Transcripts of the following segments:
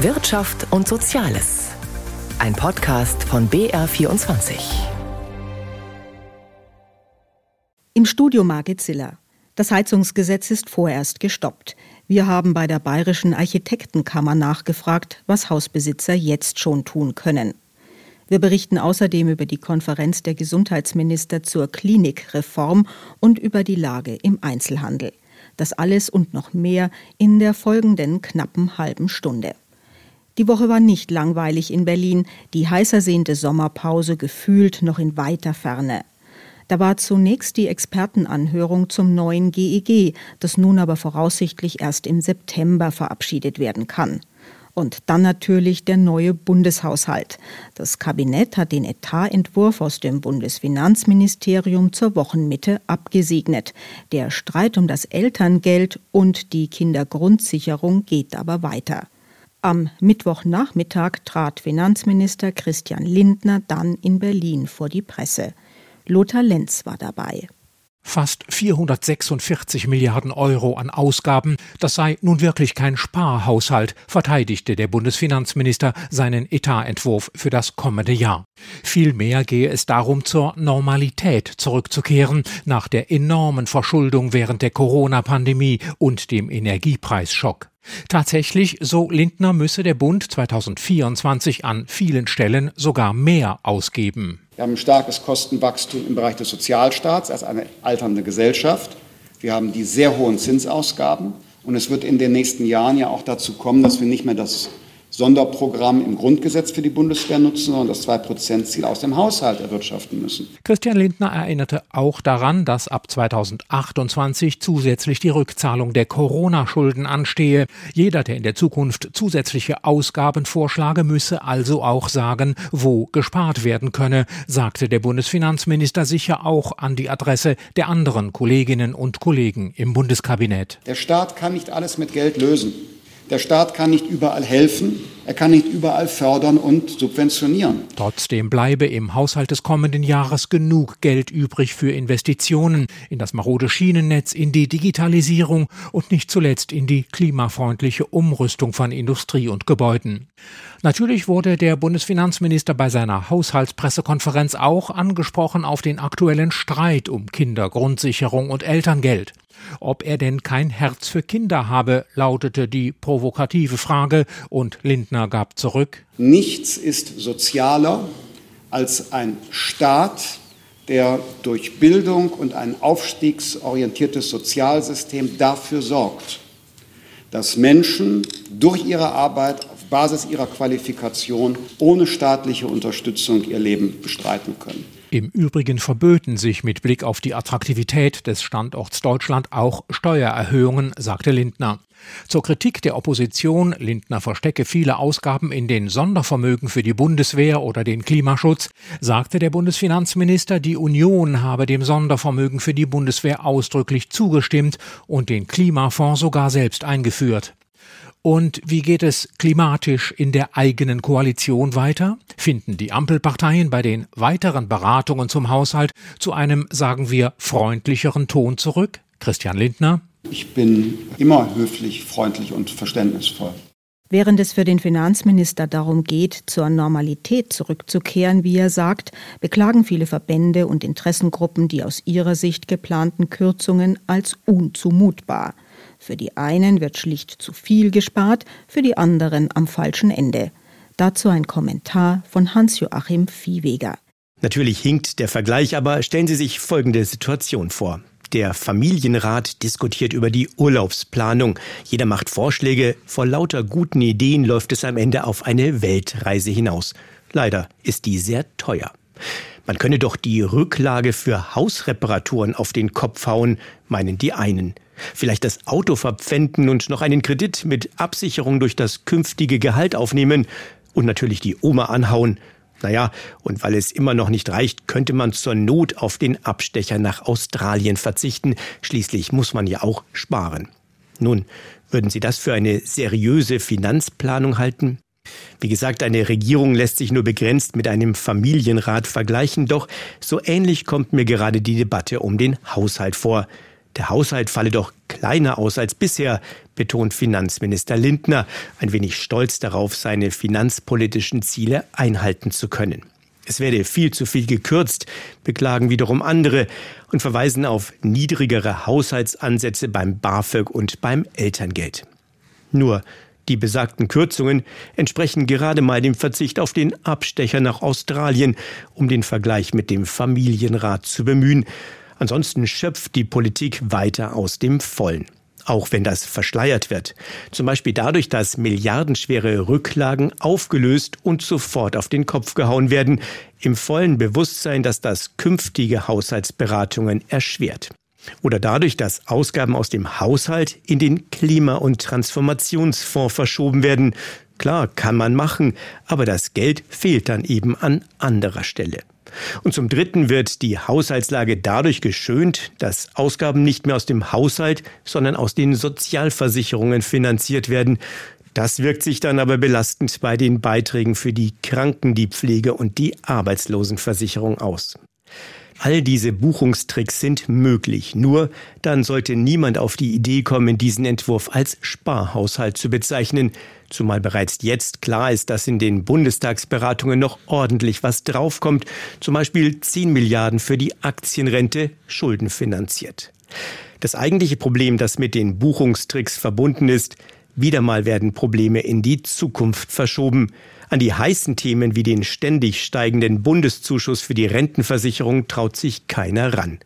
Wirtschaft und Soziales. Ein Podcast von BR24. Im Studio Margit Ziller. Das Heizungsgesetz ist vorerst gestoppt. Wir haben bei der Bayerischen Architektenkammer nachgefragt, was Hausbesitzer jetzt schon tun können. Wir berichten außerdem über die Konferenz der Gesundheitsminister zur Klinikreform und über die Lage im Einzelhandel. Das alles und noch mehr in der folgenden knappen halben Stunde. Die Woche war nicht langweilig in Berlin, die heiß ersehnte Sommerpause gefühlt noch in weiter Ferne. Da war zunächst die Expertenanhörung zum neuen GEG, das nun aber voraussichtlich erst im September verabschiedet werden kann. Und dann natürlich der neue Bundeshaushalt. Das Kabinett hat den Etatentwurf aus dem Bundesfinanzministerium zur Wochenmitte abgesegnet. Der Streit um das Elterngeld und die Kindergrundsicherung geht aber weiter. Am Mittwochnachmittag trat Finanzminister Christian Lindner dann in Berlin vor die Presse. Lothar Lenz war dabei. Fast 446 Milliarden Euro an Ausgaben, das sei nun wirklich kein Sparhaushalt, verteidigte der Bundesfinanzminister seinen Etatentwurf für das kommende Jahr. Vielmehr gehe es darum, zur Normalität zurückzukehren, nach der enormen Verschuldung während der Corona-Pandemie und dem Energiepreisschock. Tatsächlich, so Lindner, müsse der Bund 2024 an vielen Stellen sogar mehr ausgeben. Wir haben ein starkes Kostenwachstum im Bereich des Sozialstaats als eine alternde Gesellschaft. Wir haben die sehr hohen Zinsausgaben. Und es wird in den nächsten Jahren ja auch dazu kommen, dass wir nicht mehr das Sonderprogramm im Grundgesetz für die Bundeswehr nutzen, sondern das 2-Prozent-Ziel aus dem Haushalt erwirtschaften müssen. Christian Lindner erinnerte auch daran, dass ab 2028 zusätzlich die Rückzahlung der Corona-Schulden anstehe. Jeder, der in der Zukunft zusätzliche Ausgaben vorschlage, müsse also auch sagen, wo gespart werden könne, sagte der Bundesfinanzminister sicher auch an die Adresse der anderen Kolleginnen und Kollegen im Bundeskabinett. Der Staat kann nicht alles mit Geld lösen. Der Staat kann nicht überall helfen, er kann nicht überall fördern und subventionieren. Trotzdem bleibe im Haushalt des kommenden Jahres genug Geld übrig für Investitionen in das marode Schienennetz, in die Digitalisierung und nicht zuletzt in die klimafreundliche Umrüstung von Industrie und Gebäuden. Natürlich wurde der Bundesfinanzminister bei seiner Haushaltspressekonferenz auch angesprochen auf den aktuellen Streit um Kindergrundsicherung und Elterngeld. Ob er denn kein Herz für Kinder habe, lautete die provokative Frage, und Lindner gab zurück Nichts ist sozialer als ein Staat, der durch Bildung und ein aufstiegsorientiertes Sozialsystem dafür sorgt, dass Menschen durch ihre Arbeit auf Basis ihrer Qualifikation ohne staatliche Unterstützung ihr Leben bestreiten können. Im Übrigen verböten sich mit Blick auf die Attraktivität des Standorts Deutschland auch Steuererhöhungen, sagte Lindner. Zur Kritik der Opposition, Lindner verstecke viele Ausgaben in den Sondervermögen für die Bundeswehr oder den Klimaschutz, sagte der Bundesfinanzminister, die Union habe dem Sondervermögen für die Bundeswehr ausdrücklich zugestimmt und den Klimafonds sogar selbst eingeführt. Und wie geht es klimatisch in der eigenen Koalition weiter? Finden die Ampelparteien bei den weiteren Beratungen zum Haushalt zu einem, sagen wir, freundlicheren Ton zurück? Christian Lindner. Ich bin immer höflich, freundlich und verständnisvoll. Während es für den Finanzminister darum geht, zur Normalität zurückzukehren, wie er sagt, beklagen viele Verbände und Interessengruppen die aus ihrer Sicht geplanten Kürzungen als unzumutbar. Für die einen wird schlicht zu viel gespart, für die anderen am falschen Ende. Dazu ein Kommentar von Hans-Joachim Viehweger. Natürlich hinkt der Vergleich, aber stellen Sie sich folgende Situation vor. Der Familienrat diskutiert über die Urlaubsplanung. Jeder macht Vorschläge. Vor lauter guten Ideen läuft es am Ende auf eine Weltreise hinaus. Leider ist die sehr teuer. Man könne doch die Rücklage für Hausreparaturen auf den Kopf hauen, meinen die einen. Vielleicht das Auto verpfänden und noch einen Kredit mit Absicherung durch das künftige Gehalt aufnehmen und natürlich die Oma anhauen. Naja, und weil es immer noch nicht reicht, könnte man zur Not auf den Abstecher nach Australien verzichten. Schließlich muss man ja auch sparen. Nun, würden Sie das für eine seriöse Finanzplanung halten? Wie gesagt, eine Regierung lässt sich nur begrenzt mit einem Familienrat vergleichen, doch so ähnlich kommt mir gerade die Debatte um den Haushalt vor. Der Haushalt falle doch kleiner aus als bisher, betont Finanzminister Lindner, ein wenig stolz darauf, seine finanzpolitischen Ziele einhalten zu können. Es werde viel zu viel gekürzt, beklagen wiederum andere und verweisen auf niedrigere Haushaltsansätze beim BAföG und beim Elterngeld. Nur die besagten Kürzungen entsprechen gerade mal dem Verzicht auf den Abstecher nach Australien, um den Vergleich mit dem Familienrat zu bemühen. Ansonsten schöpft die Politik weiter aus dem Vollen auch wenn das verschleiert wird. Zum Beispiel dadurch, dass milliardenschwere Rücklagen aufgelöst und sofort auf den Kopf gehauen werden, im vollen Bewusstsein, dass das künftige Haushaltsberatungen erschwert. Oder dadurch, dass Ausgaben aus dem Haushalt in den Klima- und Transformationsfonds verschoben werden. Klar, kann man machen, aber das Geld fehlt dann eben an anderer Stelle. Und zum Dritten wird die Haushaltslage dadurch geschönt, dass Ausgaben nicht mehr aus dem Haushalt, sondern aus den Sozialversicherungen finanziert werden. Das wirkt sich dann aber belastend bei den Beiträgen für die Kranken, die Pflege und die Arbeitslosenversicherung aus. All diese Buchungstricks sind möglich. Nur dann sollte niemand auf die Idee kommen, diesen Entwurf als Sparhaushalt zu bezeichnen, zumal bereits jetzt klar ist, dass in den Bundestagsberatungen noch ordentlich was draufkommt, zum Beispiel 10 Milliarden für die Aktienrente schuldenfinanziert. Das eigentliche Problem, das mit den Buchungstricks verbunden ist, wieder mal werden Probleme in die Zukunft verschoben. An die heißen Themen wie den ständig steigenden Bundeszuschuss für die Rentenversicherung traut sich keiner ran.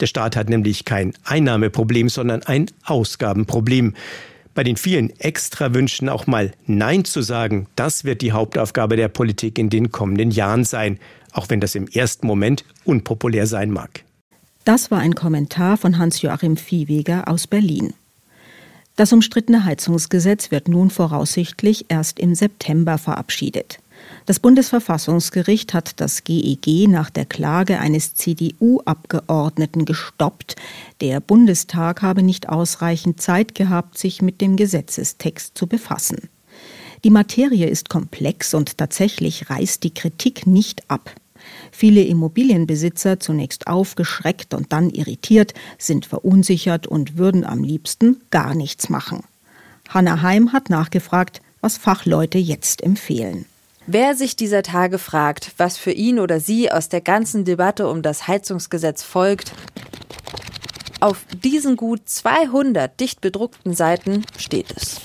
Der Staat hat nämlich kein Einnahmeproblem, sondern ein Ausgabenproblem. Bei den vielen Extrawünschen auch mal Nein zu sagen, das wird die Hauptaufgabe der Politik in den kommenden Jahren sein, auch wenn das im ersten Moment unpopulär sein mag. Das war ein Kommentar von Hans-Joachim Viehweger aus Berlin. Das umstrittene Heizungsgesetz wird nun voraussichtlich erst im September verabschiedet. Das Bundesverfassungsgericht hat das GEG nach der Klage eines CDU-Abgeordneten gestoppt. Der Bundestag habe nicht ausreichend Zeit gehabt, sich mit dem Gesetzestext zu befassen. Die Materie ist komplex und tatsächlich reißt die Kritik nicht ab. Viele Immobilienbesitzer, zunächst aufgeschreckt und dann irritiert, sind verunsichert und würden am liebsten gar nichts machen. Hanna Heim hat nachgefragt, was Fachleute jetzt empfehlen. Wer sich dieser Tage fragt, was für ihn oder sie aus der ganzen Debatte um das Heizungsgesetz folgt, auf diesen gut 200 dicht bedruckten Seiten steht es.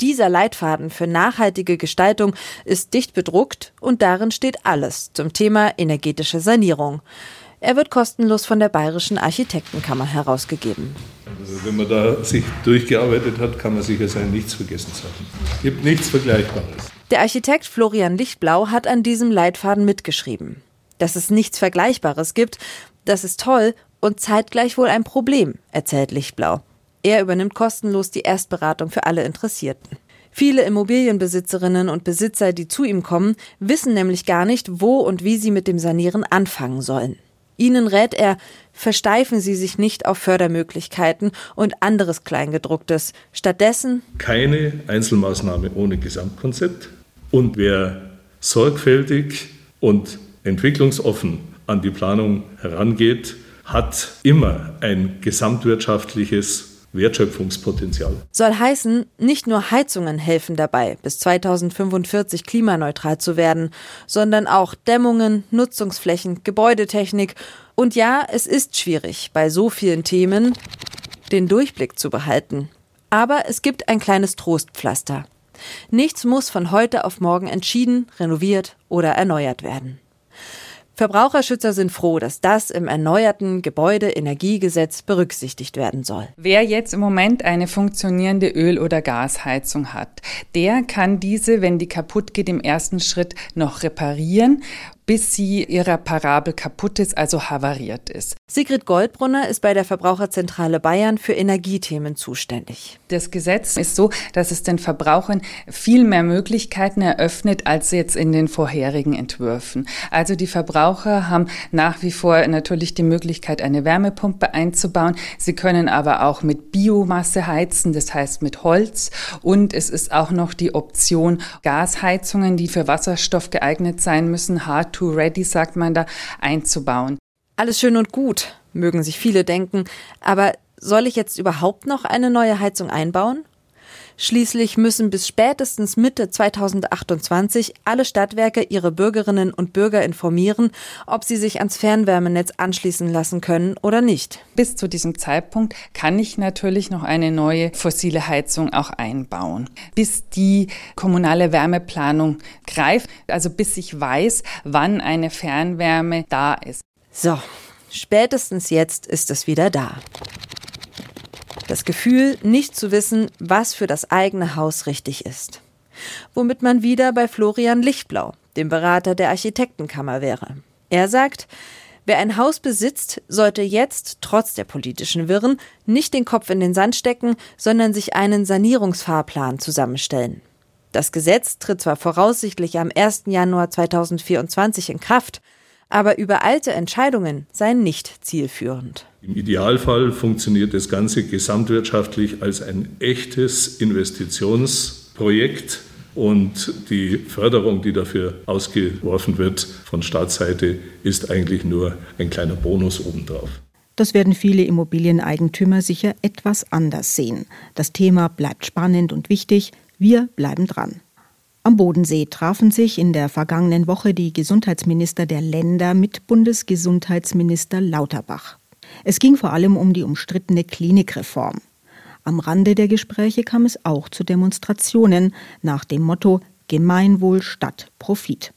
Dieser Leitfaden für nachhaltige Gestaltung ist dicht bedruckt und darin steht alles zum Thema energetische Sanierung. Er wird kostenlos von der Bayerischen Architektenkammer herausgegeben. Also wenn man da sich durchgearbeitet hat, kann man sicher sein, nichts vergessen zu haben. Es gibt nichts Vergleichbares. Der Architekt Florian Lichtblau hat an diesem Leitfaden mitgeschrieben. Dass es nichts Vergleichbares gibt, das ist toll und zeitgleich wohl ein Problem, erzählt Lichtblau. Er übernimmt kostenlos die Erstberatung für alle Interessierten. Viele Immobilienbesitzerinnen und Besitzer, die zu ihm kommen, wissen nämlich gar nicht, wo und wie sie mit dem Sanieren anfangen sollen. Ihnen rät er, versteifen Sie sich nicht auf Fördermöglichkeiten und anderes Kleingedrucktes. Stattdessen keine Einzelmaßnahme ohne Gesamtkonzept. Und wer sorgfältig und entwicklungsoffen an die Planung herangeht, hat immer ein gesamtwirtschaftliches Wertschöpfungspotenzial. Soll heißen, nicht nur Heizungen helfen dabei, bis 2045 klimaneutral zu werden, sondern auch Dämmungen, Nutzungsflächen, Gebäudetechnik. Und ja, es ist schwierig, bei so vielen Themen den Durchblick zu behalten. Aber es gibt ein kleines Trostpflaster. Nichts muss von heute auf morgen entschieden, renoviert oder erneuert werden. Verbraucherschützer sind froh, dass das im erneuerten Gebäudeenergiegesetz berücksichtigt werden soll. Wer jetzt im Moment eine funktionierende Öl- oder Gasheizung hat, der kann diese, wenn die kaputt geht, im ersten Schritt noch reparieren bis sie irreparabel kaputt ist, also havariert ist. Sigrid Goldbrunner ist bei der Verbraucherzentrale Bayern für Energiethemen zuständig. Das Gesetz ist so, dass es den Verbrauchern viel mehr Möglichkeiten eröffnet als jetzt in den vorherigen Entwürfen. Also die Verbraucher haben nach wie vor natürlich die Möglichkeit, eine Wärmepumpe einzubauen. Sie können aber auch mit Biomasse heizen, das heißt mit Holz. Und es ist auch noch die Option Gasheizungen, die für Wasserstoff geeignet sein müssen, H2 ready, sagt man da, einzubauen. Alles schön und gut, mögen sich viele denken, aber soll ich jetzt überhaupt noch eine neue Heizung einbauen? Schließlich müssen bis spätestens Mitte 2028 alle Stadtwerke ihre Bürgerinnen und Bürger informieren, ob sie sich ans Fernwärmenetz anschließen lassen können oder nicht. Bis zu diesem Zeitpunkt kann ich natürlich noch eine neue fossile Heizung auch einbauen. Bis die kommunale Wärmeplanung greift, also bis ich weiß, wann eine Fernwärme da ist. So, spätestens jetzt ist es wieder da. Das Gefühl, nicht zu wissen, was für das eigene Haus richtig ist. Womit man wieder bei Florian Lichtblau, dem Berater der Architektenkammer wäre. Er sagt, wer ein Haus besitzt, sollte jetzt, trotz der politischen Wirren, nicht den Kopf in den Sand stecken, sondern sich einen Sanierungsfahrplan zusammenstellen. Das Gesetz tritt zwar voraussichtlich am 1. Januar 2024 in Kraft, aber übereilte Entscheidungen seien nicht zielführend. Im Idealfall funktioniert das Ganze gesamtwirtschaftlich als ein echtes Investitionsprojekt und die Förderung, die dafür ausgeworfen wird von Staatsseite, ist eigentlich nur ein kleiner Bonus obendrauf. Das werden viele Immobilieneigentümer sicher etwas anders sehen. Das Thema bleibt spannend und wichtig. Wir bleiben dran. Am Bodensee trafen sich in der vergangenen Woche die Gesundheitsminister der Länder mit Bundesgesundheitsminister Lauterbach. Es ging vor allem um die umstrittene Klinikreform. Am Rande der Gespräche kam es auch zu Demonstrationen nach dem Motto Gemeinwohl statt Profit.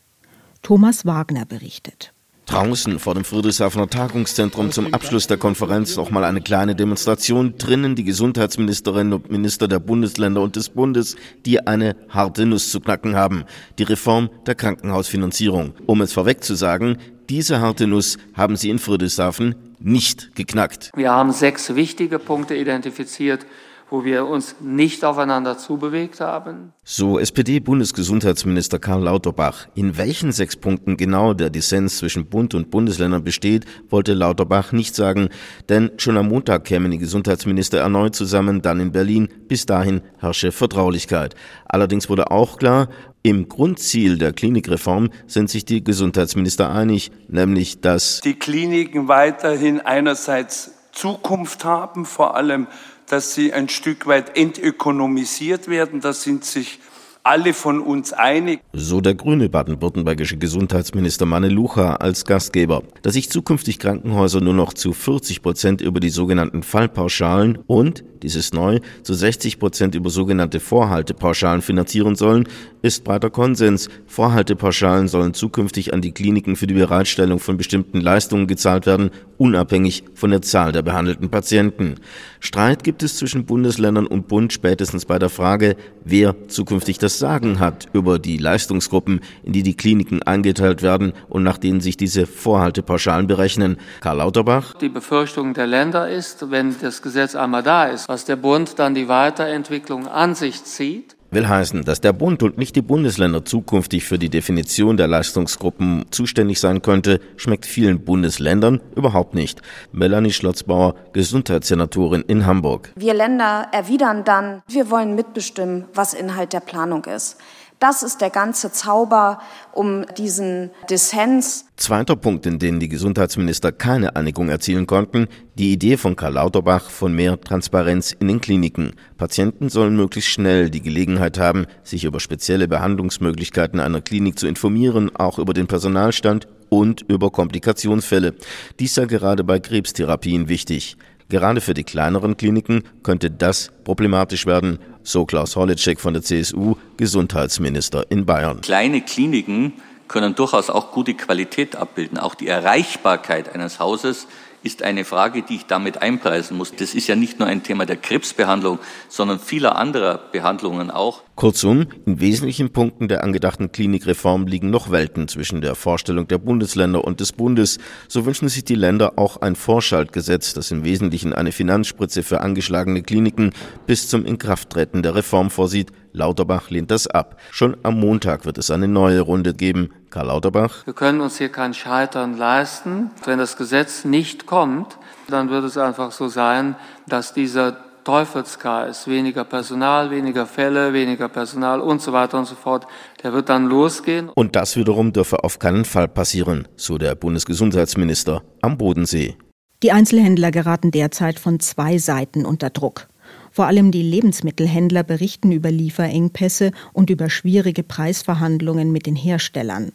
Thomas Wagner berichtet. Draußen vor dem Friedrichshafener Tagungszentrum zum Abschluss der Konferenz noch mal eine kleine Demonstration. Drinnen die Gesundheitsministerinnen und Minister der Bundesländer und des Bundes, die eine harte Nuss zu knacken haben. Die Reform der Krankenhausfinanzierung. Um es vorweg zu sagen, diese harte Nuss haben sie in Friedrichshafen nicht geknackt. Wir haben sechs wichtige Punkte identifiziert, wo wir uns nicht aufeinander zubewegt haben. So SPD-Bundesgesundheitsminister Karl Lauterbach. In welchen sechs Punkten genau der Dissens zwischen Bund und Bundesländern besteht, wollte Lauterbach nicht sagen, denn schon am Montag kämen die Gesundheitsminister erneut zusammen, dann in Berlin. Bis dahin herrsche Vertraulichkeit. Allerdings wurde auch klar, im Grundziel der Klinikreform sind sich die Gesundheitsminister einig, nämlich dass die Kliniken weiterhin einerseits Zukunft haben, vor allem dass sie ein Stück weit entökonomisiert werden. Da sind sich alle von uns einig. So der grüne baden-württembergische Gesundheitsminister Manne Lucha als Gastgeber, dass sich zukünftig Krankenhäuser nur noch zu 40 Prozent über die sogenannten Fallpauschalen und, dieses neu, zu 60 Prozent über sogenannte Vorhaltepauschalen finanzieren sollen, ist breiter Konsens. Vorhaltepauschalen sollen zukünftig an die Kliniken für die Bereitstellung von bestimmten Leistungen gezahlt werden, unabhängig von der Zahl der behandelten Patienten. Streit gibt es zwischen Bundesländern und Bund spätestens bei der Frage, wer zukünftig das Sagen hat über die Leistungsgruppen, in die die Kliniken eingeteilt werden und nach denen sich diese Vorhaltepauschalen berechnen. Karl Lauterbach. Die Befürchtung der Länder ist, wenn das Gesetz einmal da ist, was der Bund dann die Weiterentwicklung an sich zieht, will heißen, dass der Bund und nicht die Bundesländer zukünftig für die Definition der Leistungsgruppen zuständig sein könnte, schmeckt vielen Bundesländern überhaupt nicht. Melanie Schlotzbauer, Gesundheitssenatorin in Hamburg. Wir Länder erwidern dann, wir wollen mitbestimmen, was Inhalt der Planung ist. Das ist der ganze Zauber um diesen Dissens. Zweiter Punkt, in dem die Gesundheitsminister keine Einigung erzielen konnten, die Idee von Karl Lauterbach von mehr Transparenz in den Kliniken. Patienten sollen möglichst schnell die Gelegenheit haben, sich über spezielle Behandlungsmöglichkeiten einer Klinik zu informieren, auch über den Personalstand und über Komplikationsfälle. Dies sei gerade bei Krebstherapien wichtig. Gerade für die kleineren Kliniken könnte das problematisch werden, so Klaus Hollitschek von der CSU, Gesundheitsminister in Bayern. Kleine Kliniken können durchaus auch gute Qualität abbilden. Auch die Erreichbarkeit eines Hauses ist eine Frage, die ich damit einpreisen muss. Das ist ja nicht nur ein Thema der Krebsbehandlung, sondern vieler anderer Behandlungen auch. Kurzum, in wesentlichen Punkten der angedachten Klinikreform liegen noch Welten zwischen der Vorstellung der Bundesländer und des Bundes. So wünschen sich die Länder auch ein Vorschaltgesetz, das im Wesentlichen eine Finanzspritze für angeschlagene Kliniken bis zum Inkrafttreten der Reform vorsieht. Lauterbach lehnt das ab. Schon am Montag wird es eine neue Runde geben. Karl Lauterbach. Wir können uns hier kein Scheitern leisten. Wenn das Gesetz nicht kommt, dann wird es einfach so sein, dass dieser Teufelskreis, weniger Personal, weniger Fälle, weniger Personal und so weiter und so fort, der wird dann losgehen. Und das wiederum dürfe auf keinen Fall passieren, so der Bundesgesundheitsminister am Bodensee. Die Einzelhändler geraten derzeit von zwei Seiten unter Druck. Vor allem die Lebensmittelhändler berichten über Lieferengpässe und über schwierige Preisverhandlungen mit den Herstellern.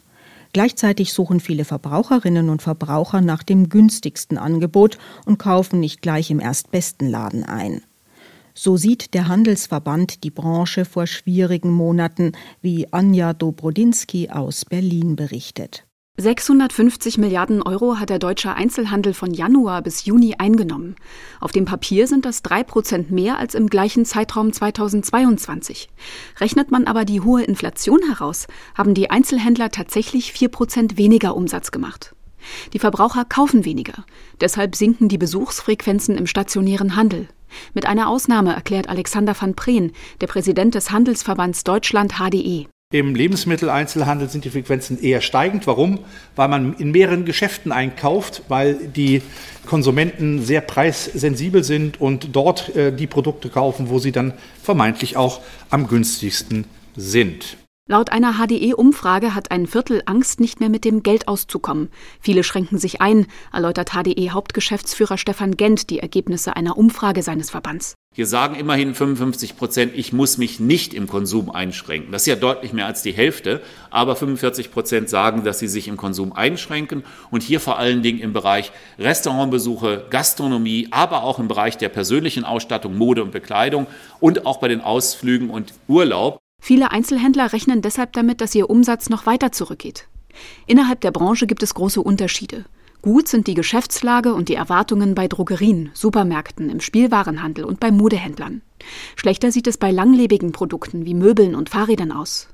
Gleichzeitig suchen viele Verbraucherinnen und Verbraucher nach dem günstigsten Angebot und kaufen nicht gleich im erstbesten Laden ein. So sieht der Handelsverband die Branche vor schwierigen Monaten, wie Anja Dobrodinsky aus Berlin berichtet. 650 Milliarden Euro hat der deutsche Einzelhandel von Januar bis Juni eingenommen. Auf dem Papier sind das drei Prozent mehr als im gleichen Zeitraum 2022. Rechnet man aber die hohe Inflation heraus, haben die Einzelhändler tatsächlich vier Prozent weniger Umsatz gemacht. Die Verbraucher kaufen weniger. Deshalb sinken die Besuchsfrequenzen im stationären Handel. Mit einer Ausnahme erklärt Alexander van Preen, der Präsident des Handelsverbands Deutschland HDE. Im Lebensmitteleinzelhandel sind die Frequenzen eher steigend. Warum? Weil man in mehreren Geschäften einkauft, weil die Konsumenten sehr preissensibel sind und dort äh, die Produkte kaufen, wo sie dann vermeintlich auch am günstigsten sind. Laut einer HDE-Umfrage hat ein Viertel Angst, nicht mehr mit dem Geld auszukommen. Viele schränken sich ein, erläutert HDE-Hauptgeschäftsführer Stefan Gent die Ergebnisse einer Umfrage seines Verbands. Hier sagen immerhin 55 Prozent, ich muss mich nicht im Konsum einschränken. Das ist ja deutlich mehr als die Hälfte. Aber 45 Prozent sagen, dass sie sich im Konsum einschränken. Und hier vor allen Dingen im Bereich Restaurantbesuche, Gastronomie, aber auch im Bereich der persönlichen Ausstattung, Mode und Bekleidung und auch bei den Ausflügen und Urlaub. Viele Einzelhändler rechnen deshalb damit, dass ihr Umsatz noch weiter zurückgeht. Innerhalb der Branche gibt es große Unterschiede. Gut sind die Geschäftslage und die Erwartungen bei Drogerien, Supermärkten, im Spielwarenhandel und bei Modehändlern. Schlechter sieht es bei langlebigen Produkten wie Möbeln und Fahrrädern aus.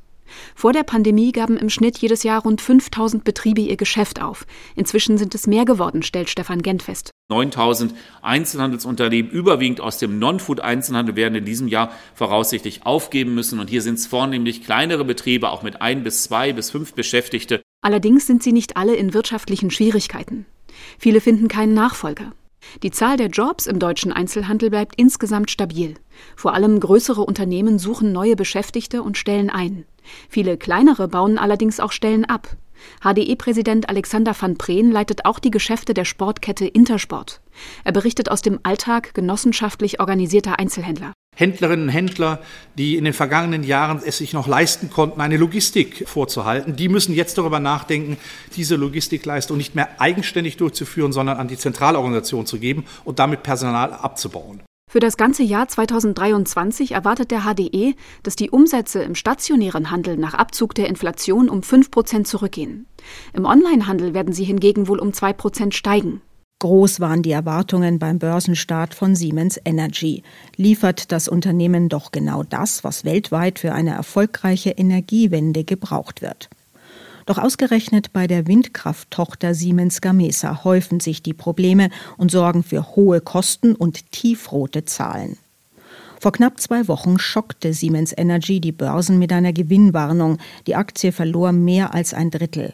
Vor der Pandemie gaben im Schnitt jedes Jahr rund 5000 Betriebe ihr Geschäft auf. Inzwischen sind es mehr geworden, stellt Stefan Gent fest. 9000 Einzelhandelsunternehmen, überwiegend aus dem Non-Food-Einzelhandel, werden in diesem Jahr voraussichtlich aufgeben müssen. Und hier sind es vornehmlich kleinere Betriebe, auch mit ein bis zwei bis fünf Beschäftigte. Allerdings sind sie nicht alle in wirtschaftlichen Schwierigkeiten. Viele finden keinen Nachfolger. Die Zahl der Jobs im deutschen Einzelhandel bleibt insgesamt stabil. Vor allem größere Unternehmen suchen neue Beschäftigte und stellen ein. Viele kleinere bauen allerdings auch Stellen ab. HDE-Präsident Alexander van Preen leitet auch die Geschäfte der Sportkette Intersport. Er berichtet aus dem Alltag genossenschaftlich organisierter Einzelhändler. Händlerinnen und Händler, die in den vergangenen Jahren es sich noch leisten konnten, eine Logistik vorzuhalten, die müssen jetzt darüber nachdenken, diese Logistikleistung nicht mehr eigenständig durchzuführen, sondern an die Zentralorganisation zu geben und damit Personal abzubauen. Für das ganze Jahr 2023 erwartet der HDE, dass die Umsätze im stationären Handel nach Abzug der Inflation um 5 Prozent zurückgehen. Im Onlinehandel werden sie hingegen wohl um 2 Prozent steigen. Groß waren die Erwartungen beim Börsenstart von Siemens Energy. Liefert das Unternehmen doch genau das, was weltweit für eine erfolgreiche Energiewende gebraucht wird. Doch ausgerechnet bei der Windkrafttochter Siemens Gamesa häufen sich die Probleme und sorgen für hohe Kosten und tiefrote Zahlen. Vor knapp zwei Wochen schockte Siemens Energy die Börsen mit einer Gewinnwarnung. Die Aktie verlor mehr als ein Drittel.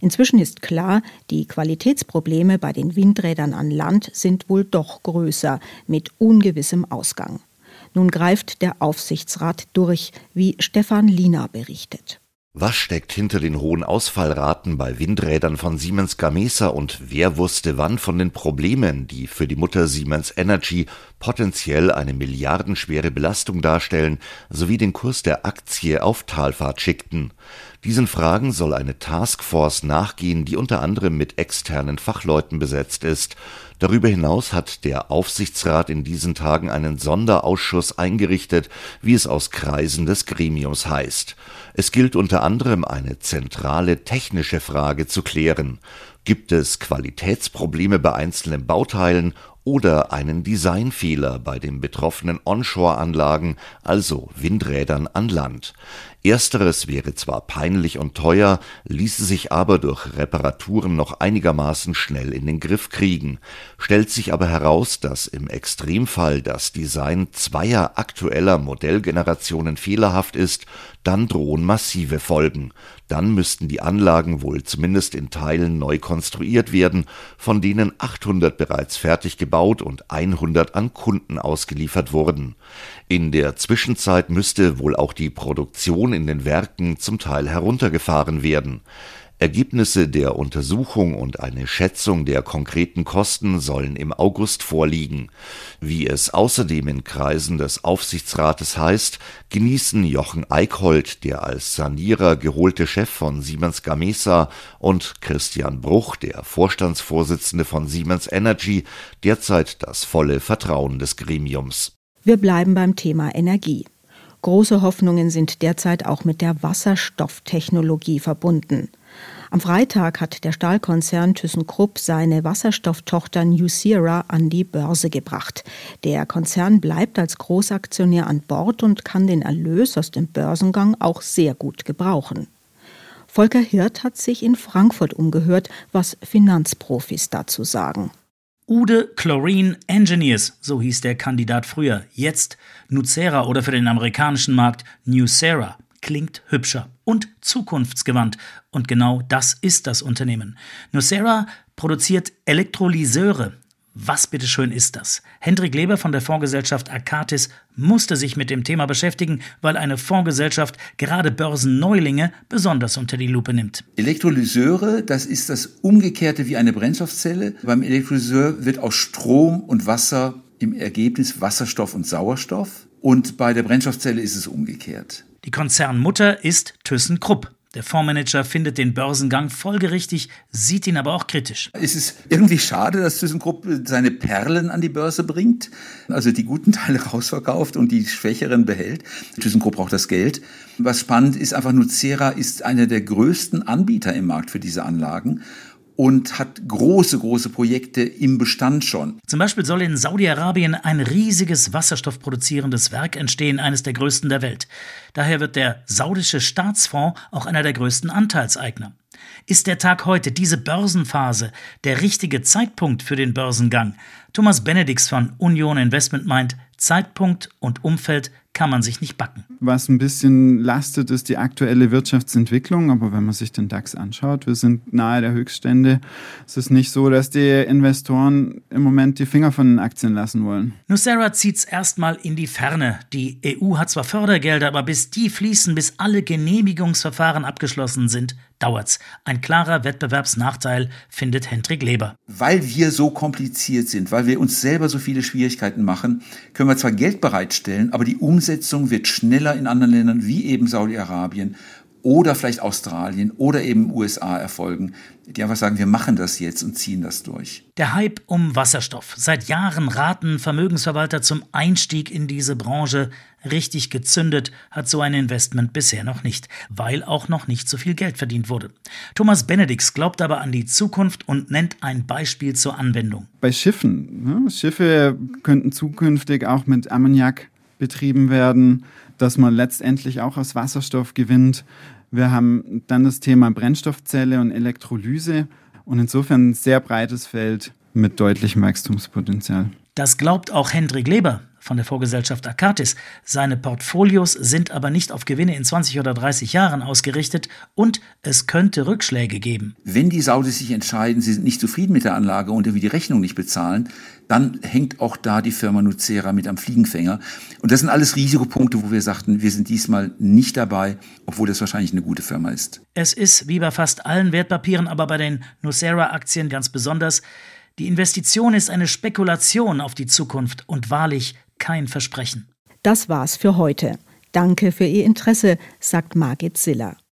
Inzwischen ist klar, die Qualitätsprobleme bei den Windrädern an Land sind wohl doch größer, mit ungewissem Ausgang. Nun greift der Aufsichtsrat durch, wie Stefan Lina berichtet. Was steckt hinter den hohen Ausfallraten bei Windrädern von Siemens Gamesa und wer wusste wann von den Problemen, die für die Mutter Siemens Energy potenziell eine milliardenschwere Belastung darstellen, sowie den Kurs der Aktie auf Talfahrt schickten? Diesen Fragen soll eine Taskforce nachgehen, die unter anderem mit externen Fachleuten besetzt ist. Darüber hinaus hat der Aufsichtsrat in diesen Tagen einen Sonderausschuss eingerichtet, wie es aus Kreisen des Gremiums heißt. Es gilt unter anderem eine zentrale technische Frage zu klären. Gibt es Qualitätsprobleme bei einzelnen Bauteilen oder einen Designfehler bei den betroffenen Onshore-Anlagen, also Windrädern an Land. Ersteres wäre zwar peinlich und teuer, ließe sich aber durch Reparaturen noch einigermaßen schnell in den Griff kriegen. Stellt sich aber heraus, dass im Extremfall das Design zweier aktueller Modellgenerationen fehlerhaft ist, dann drohen massive Folgen. Dann müssten die Anlagen wohl zumindest in Teilen neu konstruiert werden, von denen 800 bereits fertig gebaut und 100 an Kunden ausgeliefert wurden. In der Zwischenzeit müsste wohl auch die Produktion in den Werken zum Teil heruntergefahren werden. Ergebnisse der Untersuchung und eine Schätzung der konkreten Kosten sollen im August vorliegen. Wie es außerdem in Kreisen des Aufsichtsrates heißt, genießen Jochen Eickholt, der als Sanierer geholte Chef von Siemens Gamesa, und Christian Bruch, der Vorstandsvorsitzende von Siemens Energy, derzeit das volle Vertrauen des Gremiums. Wir bleiben beim Thema Energie. Große Hoffnungen sind derzeit auch mit der Wasserstofftechnologie verbunden. Am Freitag hat der Stahlkonzern ThyssenKrupp seine Wasserstofftochter Nucera an die Börse gebracht. Der Konzern bleibt als Großaktionär an Bord und kann den Erlös aus dem Börsengang auch sehr gut gebrauchen. Volker Hirt hat sich in Frankfurt umgehört, was Finanzprofis dazu sagen. Ude Chlorine Engineers, so hieß der Kandidat früher. Jetzt Nucera oder für den amerikanischen Markt Nucera klingt hübscher und zukunftsgewandt. Und genau das ist das Unternehmen. Nucera produziert Elektrolyseure. Was bitteschön ist das? Hendrik Leber von der Fondsgesellschaft Akatis musste sich mit dem Thema beschäftigen, weil eine Fondsgesellschaft gerade Börsenneulinge besonders unter die Lupe nimmt. Elektrolyseure, das ist das Umgekehrte wie eine Brennstoffzelle. Beim Elektrolyseur wird aus Strom und Wasser im Ergebnis Wasserstoff und Sauerstoff. Und bei der Brennstoffzelle ist es umgekehrt. Die Konzernmutter ist ThyssenKrupp. Der Fondsmanager findet den Börsengang folgerichtig, sieht ihn aber auch kritisch. Es ist irgendwie schade, dass ThyssenKrupp seine Perlen an die Börse bringt, also die guten Teile rausverkauft und die schwächeren behält. ThyssenKrupp braucht das Geld. Was spannend ist, einfach Nucera ist einer der größten Anbieter im Markt für diese Anlagen und hat große, große Projekte im Bestand schon. Zum Beispiel soll in Saudi-Arabien ein riesiges wasserstoffproduzierendes Werk entstehen, eines der größten der Welt. Daher wird der saudische Staatsfonds auch einer der größten Anteilseigner. Ist der Tag heute, diese Börsenphase, der richtige Zeitpunkt für den Börsengang? Thomas Benedix von Union Investment meint, Zeitpunkt und Umfeld kann man sich nicht backen. Was ein bisschen lastet, ist die aktuelle Wirtschaftsentwicklung. Aber wenn man sich den DAX anschaut, wir sind nahe der Höchststände. Es ist nicht so, dass die Investoren im Moment die Finger von den Aktien lassen wollen. Nucera zieht's erstmal in die Ferne. Die EU hat zwar Fördergelder, aber bis die fließen, bis alle Genehmigungsverfahren abgeschlossen sind, dauert's. Ein klarer Wettbewerbsnachteil, findet Hendrik Leber. Weil wir so kompliziert sind, weil wir uns selber so viele Schwierigkeiten machen, können wir zwar Geld bereitstellen, aber die Umsetzung wird schneller in anderen Ländern wie eben Saudi-Arabien oder vielleicht Australien oder eben USA erfolgen, die einfach sagen, wir machen das jetzt und ziehen das durch. Der Hype um Wasserstoff. Seit Jahren raten Vermögensverwalter zum Einstieg in diese Branche. Richtig gezündet hat so ein Investment bisher noch nicht, weil auch noch nicht so viel Geld verdient wurde. Thomas Benedix glaubt aber an die Zukunft und nennt ein Beispiel zur Anwendung. Bei Schiffen. Ne? Schiffe könnten zukünftig auch mit Ammoniak betrieben werden, dass man letztendlich auch aus Wasserstoff gewinnt. Wir haben dann das Thema Brennstoffzelle und Elektrolyse und insofern ein sehr breites Feld mit deutlichem Wachstumspotenzial. Das glaubt auch Hendrik Leber von der Vorgesellschaft Akatis. Seine Portfolios sind aber nicht auf Gewinne in 20 oder 30 Jahren ausgerichtet und es könnte Rückschläge geben. Wenn die Saudis sich entscheiden, sie sind nicht zufrieden mit der Anlage und irgendwie die Rechnung nicht bezahlen, dann hängt auch da die Firma Nucera mit am Fliegenfänger. Und das sind alles Risikopunkte, wo wir sagten, wir sind diesmal nicht dabei, obwohl das wahrscheinlich eine gute Firma ist. Es ist wie bei fast allen Wertpapieren, aber bei den Nucera-Aktien ganz besonders, die Investition ist eine Spekulation auf die Zukunft und wahrlich kein Versprechen. Das war's für heute. Danke für Ihr Interesse, sagt Margit Ziller.